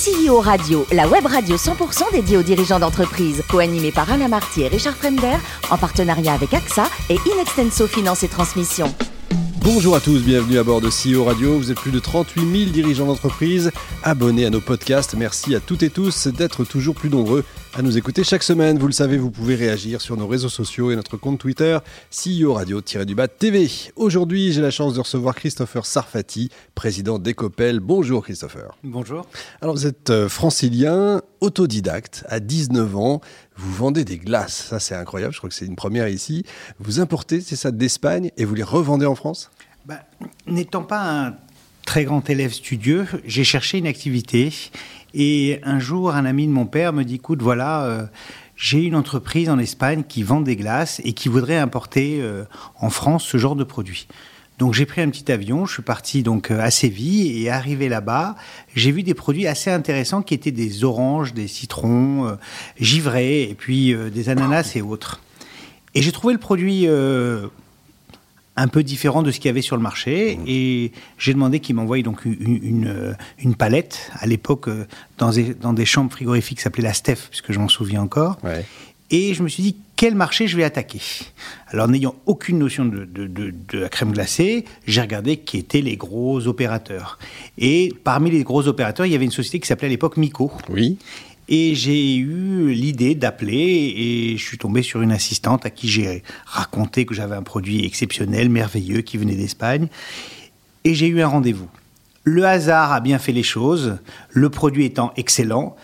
CEO Radio, la web radio 100% dédiée aux dirigeants d'entreprise, co-animée par Alain Marty et Richard Fremder, en partenariat avec AXA et Inextenso Finance et Transmission. Bonjour à tous, bienvenue à bord de CEO Radio. Vous êtes plus de 38 000 dirigeants d'entreprise abonnés à nos podcasts. Merci à toutes et tous d'être toujours plus nombreux à nous écouter chaque semaine. Vous le savez, vous pouvez réagir sur nos réseaux sociaux et notre compte Twitter CEO Radio-du-Bas TV. Aujourd'hui, j'ai la chance de recevoir Christopher Sarfati, président d'Ecopel. Bonjour Christopher. Bonjour. Alors vous êtes euh, francilien, autodidacte, à 19 ans. Vous vendez des glaces, ça c'est incroyable, je crois que c'est une première ici. Vous importez, c'est ça, d'Espagne et vous les revendez en France? Bah, N'étant pas un très grand élève studieux, j'ai cherché une activité et un jour, un ami de mon père me dit, écoute, voilà, euh, j'ai une entreprise en Espagne qui vend des glaces et qui voudrait importer euh, en France ce genre de produit. Donc j'ai pris un petit avion, je suis parti donc euh, à Séville et arrivé là-bas, j'ai vu des produits assez intéressants qui étaient des oranges, des citrons, givrés et puis des ananas et autres. Et j'ai trouvé le produit un peu différent de ce qu'il y avait sur le marché. Mmh. Et j'ai demandé qu'il m'envoie donc une, une, palette, à l'époque, euh, dans, des, dans des chambres frigorifiques qui s'appelait la Steph, puisque je m'en souviens encore. Et je me suis dit, quel marché je vais attaquer? Alors, n'ayant aucune notion de, de, de, la crème glacée, j'ai regardé qui étaient les gros opérateurs. Et parmi les gros opérateurs, il y avait une société qui s'appelait à l'époque Mico. Oui. Et j'ai eu l'idée d'appeler et je suis tombé sur une assistante à qui j'ai raconté que j'avais un produit exceptionnel, merveilleux, qui venait d'Espagne. Et j'ai eu un rendez-vous. Le hasard a bien fait les choses, le produit étant excellent,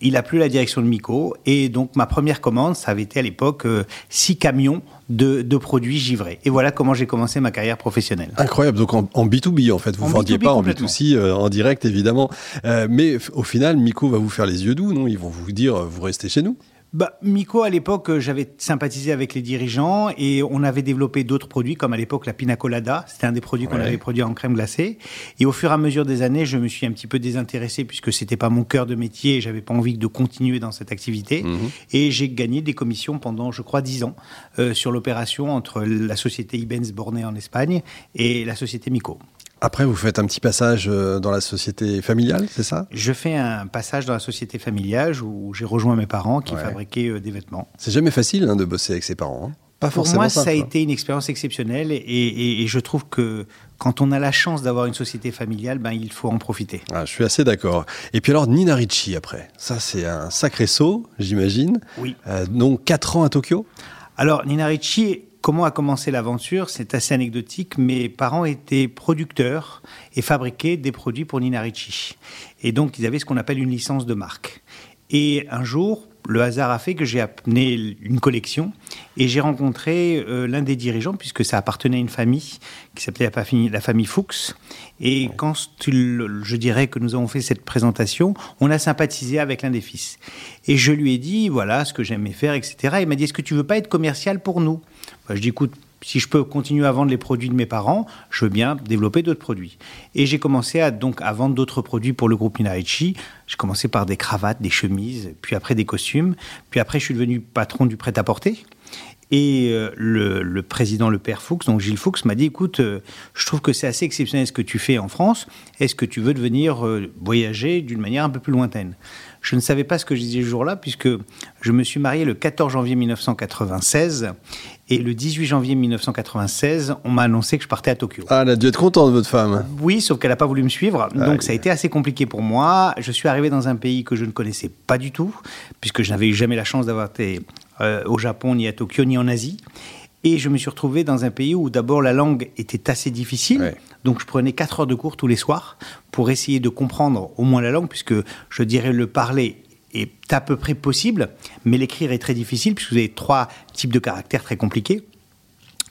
il a plu la direction de Mico, et donc ma première commande, ça avait été à l'époque euh, six camions de, produits givrés. Et voilà comment j'ai commencé ma carrière professionnelle. Incroyable, donc en, B2B en fait, vous ne vendiez pas en B2C euh, en direct évidemment, euh, mais au final, Mico va vous faire les yeux doux, non? Ils vont vous dire, vous restez chez nous bah, Miko, à l'époque, euh, j'avais sympathisé avec les dirigeants et on avait développé d'autres produits, comme à l'époque la pina colada. C'était un des produits qu'on avait produit en crème glacée. Et au fur et à mesure des années, je me suis un petit peu désintéressé puisque c'était pas mon cœur de métier et j'avais pas envie de continuer dans cette activité. Mhm. Et j'ai gagné des commissions pendant, je crois, dix ans euh, sur l'opération entre la société Ibens Bornée en Espagne et la société Miko. Après, vous faites un petit passage euh, dans la société familiale, c'est ça? Je fais un passage dans la société familiale où j'ai rejoint mes parents qui fabriquaient euh, des vêtements. C'est jamais facile hein, de bosser avec ses parents. Hein. Pas Pour moi, ça a été une expérience exceptionnelle et, je trouve que quand on a la chance d'avoir une société familiale, ben, il faut en profiter. Ah, je suis assez d'accord. Et puis alors, Nina Ricci après. Ça, c'est un sacré saut, j'imagine. Oui. Euh, donc, 4 ans à Tokyo? Alors, Nina Ricci Comment a commencé l'aventure C'est assez anecdotique. Mes parents étaient producteurs et fabriquaient des produits pour Nina Ricci. Et donc, ils avaient ce qu'on appelle une licence de marque. Et un jour, le hasard a fait que j'ai amené une collection et j'ai rencontré euh, l'un des dirigeants, puisque ça appartenait à une famille qui s'appelait la famille, Fuchs. Et quand je dirais que nous avons fait cette présentation, on a sympathisé avec l'un des fils. Et je lui ai dit, voilà ce que j'aimais faire, etc. Il m'a dit, est-ce que tu veux pas être commercial pour nous? Je dis, écoute, si je peux continuer à vendre les produits de mes parents, je veux bien développer d'autres produits. Et j'ai commencé à, donc, à vendre d'autres produits pour le groupe Minarici. J'ai commencé par des cravates, des chemises, puis après des costumes. Puis après, je suis devenu patron du prêt-à-porter. Et euh, le, président, le père Fuchs, donc Gilles Fuchs, m'a dit écoute, euh, je trouve que c'est assez exceptionnel ce que tu fais en France. Est-ce que tu veux devenir euh, voyager d'une manière un peu plus lointaine? Je ne savais pas ce que je disais ce jour-là, puisque je me suis marié le 14 janvier 1996. Et le 18 janvier 1996, on m'a annoncé que je partais à Tokyo. Ah, elle a dû être contente, votre femme. Oui, sauf qu'elle n'a pas voulu me suivre. donc ça a été assez compliqué pour moi. Je suis arrivé dans un pays que je ne connaissais pas du tout, puisque je n'avais eu jamais la chance d'avoir été euh, au Japon, ni à Tokyo, ni en Asie. Et je me suis retrouvé dans un pays où d'abord la langue était assez difficile. Donc je prenais 4 heures de cours tous les soirs pour essayer de comprendre au moins la langue, puisque je dirais le parler est à peu près possible, mais l'écrire est très difficile, puisque vous avez trois types de caractères très compliqués.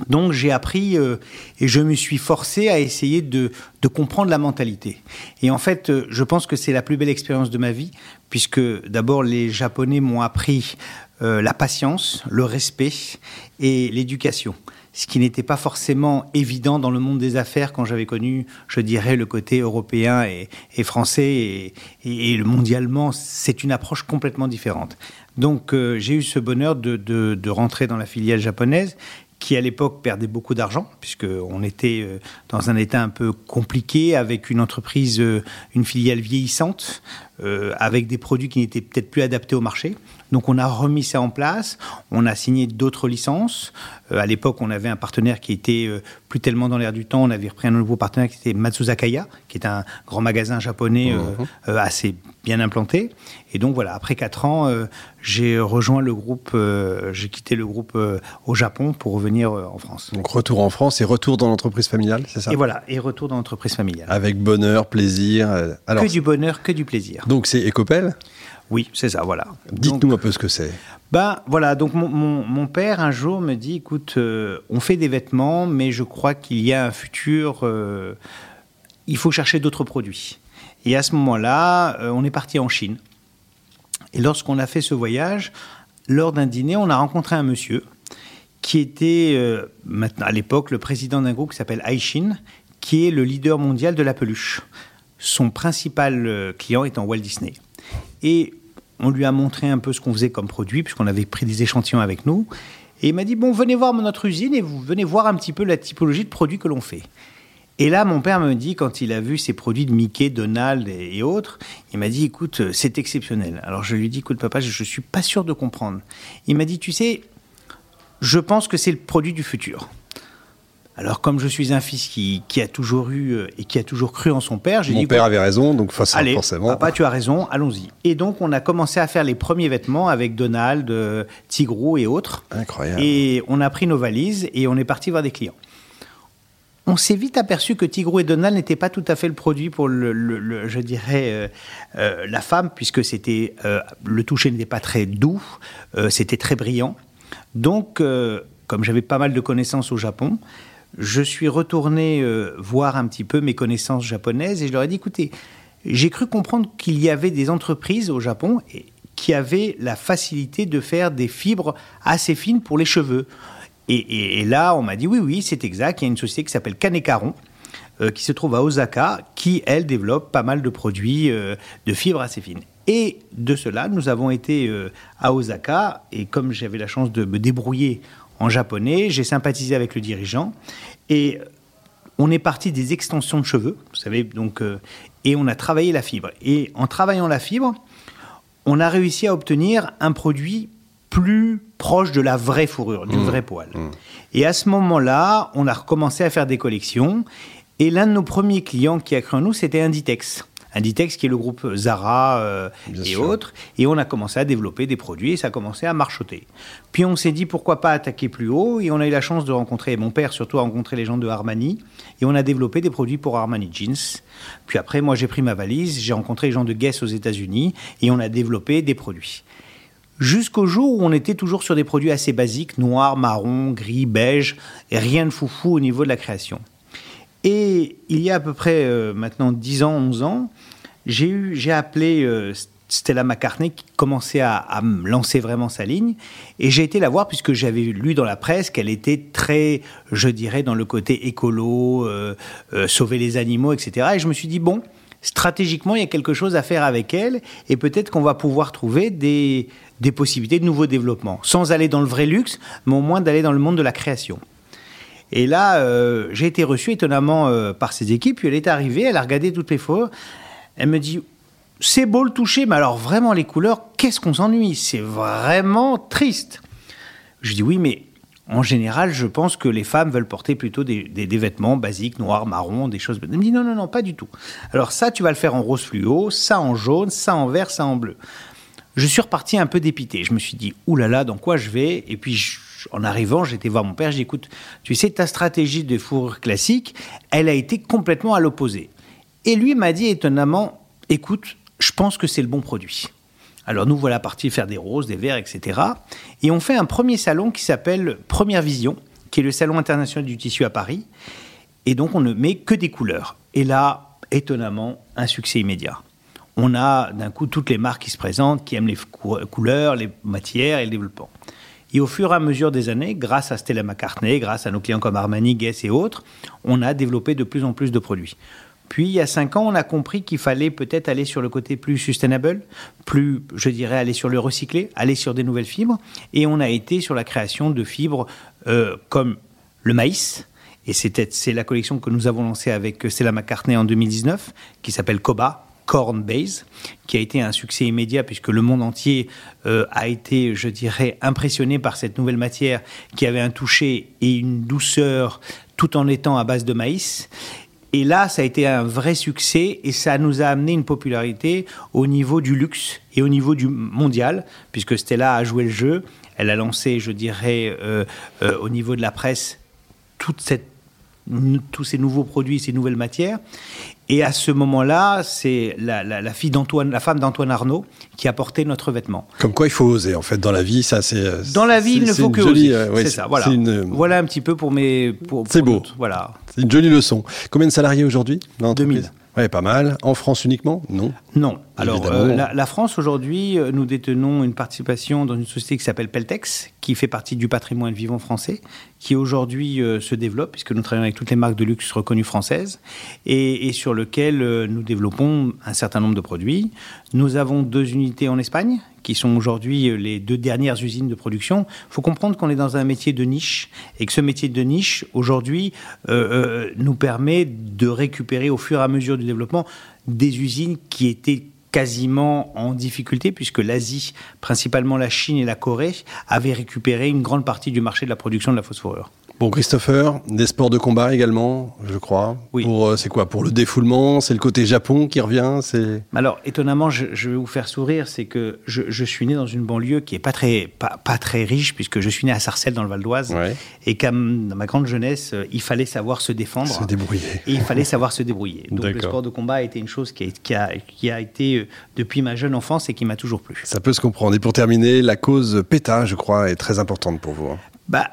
Donc j'ai appris euh, et je me suis forcé à essayer de, comprendre la mentalité. Et en fait, euh, je pense que c'est la plus belle expérience de ma vie, puisque d'abord les Japonais m'ont appris euh, la patience, le respect et l'éducation. Ce qui n'était pas forcément évident dans le monde des affaires quand j'avais connu, je dirais, le côté européen et, français et, le mondialement, c'est une approche complètement différente. Donc j'ai eu ce bonheur de, rentrer dans la filiale japonaise qui à l'époque perdait beaucoup d'argent, puisqu'on était euh, dans un état un peu compliqué, avec une entreprise, euh, une filiale vieillissante, euh, avec des produits qui n'étaient peut-être plus adaptés au marché. Donc on a remis ça en place, on a signé d'autres licences. à l'époque, on avait un partenaire qui était plus tellement dans l'air du temps, on avait repris un nouveau partenaire qui était Matsuzakaya, qui est un grand magasin japonais mmh. assez bien implanté. Et donc voilà, après quatre ans, j'ai rejoint le groupe, j'ai quitté le groupe au Japon pour revenir euh, en France. Donc retour en France et retour dans l'entreprise familiale, c'est ça? Et voilà, et retour dans l'entreprise familiale. Avec bonheur, plaisir. Euh, alors, que du bonheur, que du plaisir. Donc c'est Ecopel Oui, c'est ça, voilà. Dites-nous un peu ce que c'est. Ben voilà, donc mon, mon, père un jour me dit, écoute, euh, on fait des vêtements, mais je crois qu'il y a un futur, il faut chercher d'autres produits. Et à ce moment-là, on est parti en Chine. Et lorsqu'on a fait ce voyage, lors d'un dîner, on a rencontré un monsieur qui était euh, maintenant à l'époque le président d'un groupe qui s'appelle Aishin, qui est le leader mondial de la peluche. Son principal euh, client étant Walt Disney. Et on lui a montré un peu ce qu'on faisait comme produit, puisqu'on avait pris des échantillons avec nous. Et il m'a dit, bon, venez voir notre usine et vous venez voir un petit peu la typologie de produits que l'on fait. Et là, mon père me dit, quand il a vu ces produits de Mickey, Donald et, autres, il m'a dit, écoute, euh, c'est exceptionnel. Alors je lui dit, écoute, papa, je ne suis pas sûr de comprendre. Il m'a dit, tu sais, je pense que c'est le produit du futur. Alors, comme je suis un fils qui, a toujours eu euh, et qui a toujours cru en son père, j'ai dit. Mon père avait raison, donc allez, forcément. Papa, tu as raison, allons-y. Et donc, on a commencé à faire les premiers vêtements avec Donald, euh, Tigrou et autres. Incroyable. Et on a pris nos valises et on est parti voir des clients. On s'est vite aperçu que Tigrou et Donald n'étaient pas tout à fait le produit pour le, je dirais, euh, la femme, puisque c'était le toucher n'était pas très doux, c'était très brillant. Donc, comme j'avais pas mal de connaissances au Japon, je suis retourné euh, voir un petit peu mes connaissances japonaises et je leur ai dit, écoutez, j'ai cru comprendre qu'il y avait des entreprises au Japon qui avaient la facilité de faire des fibres assez fines pour les cheveux. Et, là, on m'a dit, oui, oui, c'est exact, il y a une société qui s'appelle Kanekaron, euh, qui se trouve à Osaka, qui, elle, développe pas mal de produits de fibres assez fines. Et de cela, nous avons été euh, à Osaka, et comme j'avais la chance de me débrouiller en japonais, j'ai sympathisé avec le dirigeant, et on est parti des extensions de cheveux, vous savez, donc, euh, et on a travaillé la fibre. Et en travaillant la fibre, on a réussi à obtenir un produit plus proche de la vraie fourrure, du mmh. vrai poil. Mmh. Et à ce moment-là, on a recommencé à faire des collections, et l'un de nos premiers clients qui a cru en nous, c'était Inditex. Inditex qui est le groupe Zara euh, et autres. Et on a commencé à développer des produits et ça a commencé à marchoter. Puis on s'est dit pourquoi pas attaquer plus haut? Et on a eu la chance de rencontrer, mon père surtout a rencontré les gens de Armani et on a développé des produits pour Armani Jeans. Puis après, moi j'ai pris ma valise, j'ai rencontré les gens de Guess aux États-Unis et on a développé des produits jusqu'au jour où on était toujours sur des produits assez basiques, noir, marron, gris, beige, et rien de foufou au niveau de la création. Et il y a à peu près euh, maintenant 10 ans, 11 ans, j'ai appelé euh, Stella McCartney qui commençait à, me lancer vraiment sa ligne. Et j'ai été la voir puisque j'avais lu dans la presse qu'elle était très, je dirais, dans le côté écolo, euh, sauver les animaux, etc. Et je me suis dit, bon, stratégiquement, il y a quelque chose à faire avec elle et peut-être qu'on va pouvoir trouver des, des possibilités de nouveaux développements, sans aller dans le vrai luxe, mais au moins d'aller dans le monde de la création. Et là, euh, j'ai été reçu étonnamment euh, par ses équipes. Puis elle est arrivée, elle a regardé toutes les photos. Elle me dit C'est beau le toucher, mais alors vraiment les couleurs, qu'est-ce qu'on s'ennuie? C'est vraiment triste. Je dis Oui, mais en général, je pense que les femmes veulent porter plutôt des, vêtements basiques, noirs, marrons, des choses. Elle me dit Non, non, non, pas du tout. Alors ça, tu vas le faire en rose fluo, ça en jaune, ça en vert, ça en bleu. Je suis reparti un peu dépité. Je me suis dit Ouh là là, dans quoi je vais? Et puis en arrivant, j'étais voir mon père, j'ai dit, écoute, tu sais, ta stratégie de fourrure classique, elle a été complètement à l'opposé. Et lui m'a dit étonnamment, écoute, je pense que c'est le bon produit. Alors nous voilà partis faire des roses, des verts, etc. Et on fait un premier salon qui s'appelle Première Vision, qui est le salon international du tissu à Paris. Et donc on ne met que des couleurs. Et là, étonnamment, un succès immédiat. On a d'un coup toutes les marques qui se présentent, qui aiment les couleurs, les matières et le développement. Et au fur et à mesure des années, grâce à Stella McCartney, grâce à nos clients comme Armani, Guess et autres, on a développé de plus en plus de produits. Puis il y a cinq ans, on a compris qu'il fallait peut-être aller sur le côté plus sustainable, plus, je dirais, aller sur le recyclé, aller sur des nouvelles fibres. Et on a été sur la création de fibres euh, comme le maïs. Et c'est la collection que nous avons lancée avec Stella McCartney en 2019, qui s'appelle Koba, Corn Base, qui a été un succès immédiat puisque le monde entier euh, a été, je dirais, impressionné par cette nouvelle matière qui avait un toucher et une douceur tout en étant à base de maïs. Et là, ça a été un vrai succès et ça nous a amené une popularité au niveau du luxe et au niveau du mondial, puisque Stella a joué le jeu. Elle a lancé, je dirais, euh, euh, au niveau de la presse, toute cette tous ces nouveaux produits, ces nouvelles matières. Et à ce moment-là, c'est la, fille d'Antoine, la femme d'Antoine Arnaud, qui a porté notre vêtement. Comme quoi, il faut oser. En fait, dans la vie, ça, c'est. Dans la vie, il ne faut que oser. Euh, c'est ça. Voilà. Voilà un petit peu pour mes. c'est beau. voilà. C'est une jolie leçon. Combien de salariés aujourd'hui 2000. Oui, pas mal. En France uniquement? Non. Non. Alors, euh, la, France, aujourd'hui, euh, nous détenons une participation dans une société qui s'appelle Peltex, qui fait partie du patrimoine vivant français, qui aujourd'hui euh, se développe, puisque nous travaillons avec toutes les marques de luxe reconnues françaises, et, et sur lequel nous développons un certain nombre de produits. Nous avons deux unités en Espagne, qui sont aujourd'hui les deux dernières usines de production. Il faut comprendre qu'on est dans un métier de niche, et que ce métier de niche, aujourd'hui, nous permet de récupérer au fur et à mesure du développement des usines qui étaient quasiment en difficulté puisque l'Asie, principalement la Chine et la Corée, avaient récupéré une grande partie du marché de la production de la phosphorure. Bon, Christopher, des sports de combat également, je crois. Oui. Pour, euh, c'est quoi? Pour le défoulement C'est le côté Japon qui revient c'est... Alors, étonnamment, je, vais vous faire sourire, c'est que je, suis né dans une banlieue qui est pas très, pas, pas très riche, puisque je suis né à Sarcelles, dans le Val d'Oise. Et comme dans ma grande jeunesse, euh, il fallait savoir se défendre. Se débrouiller. Et il fallait savoir se débrouiller. Donc, le sport de combat a été une chose qui a, qui a, qui a été euh, depuis ma jeune enfance et qui m'a toujours plu. Ça peut se comprendre. Et pour terminer, la cause PETA, je crois, est très importante pour vous. Hein. Bah,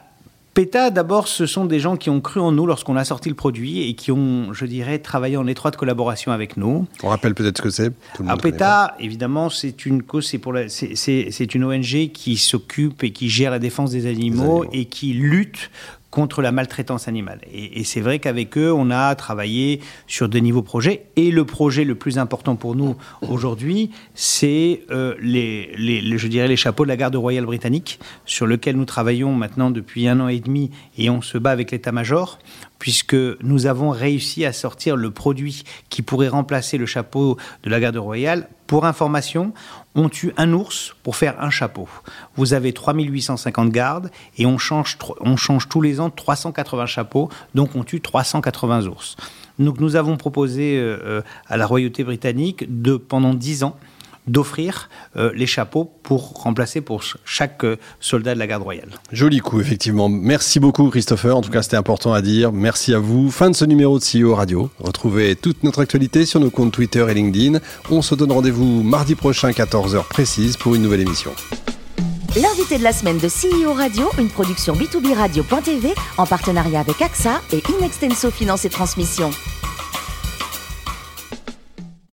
PETA, d'abord, ce sont des gens qui ont cru en nous lorsqu'on a sorti le produit et qui ont, je dirais, travaillé en étroite collaboration avec nous. On rappelle peut-être ce que c'est. Ah, PETA, évidemment, c'est une cause, c'est pour c'est une ONG qui s'occupe et qui gère la défense des animaux, des animaux, et qui lutte contre la maltraitance animale. Et, c'est vrai qu'avec eux, on a travaillé sur de nouveaux projets. Et le projet le plus important pour nous aujourd'hui, c'est euh, les, les, je dirais les chapeaux de la garde royale britannique, sur lequel nous travaillons maintenant depuis un an et demi, et on se bat avec l'état-major puisque nous avons réussi à sortir le produit qui pourrait remplacer le chapeau de la garde royale. Pour information, on tue un ours pour faire un chapeau. Vous avez 3850 gardes et on change, on change tous les ans 380 chapeaux, donc on tue 380 ours. Donc nous avons proposé euh, euh, à la royauté britannique de, pendant 10 ans, d'offrir euh, les chapeaux pour remplacer pour chaque euh, soldat de la garde royale. Joli coup, effectivement. Merci beaucoup, Christopher. En tout cas, c'était important à dire. Merci à vous. Fin de ce numéro de CEO Radio. Retrouvez toute notre actualité sur nos comptes Twitter et LinkedIn. On se donne rendez-vous mardi prochain, 14h précise, pour une nouvelle émission. L'invité de la semaine de CEO Radio, une production B2B Radio.tv en partenariat avec AXA et Inextenso Finance et Transmission.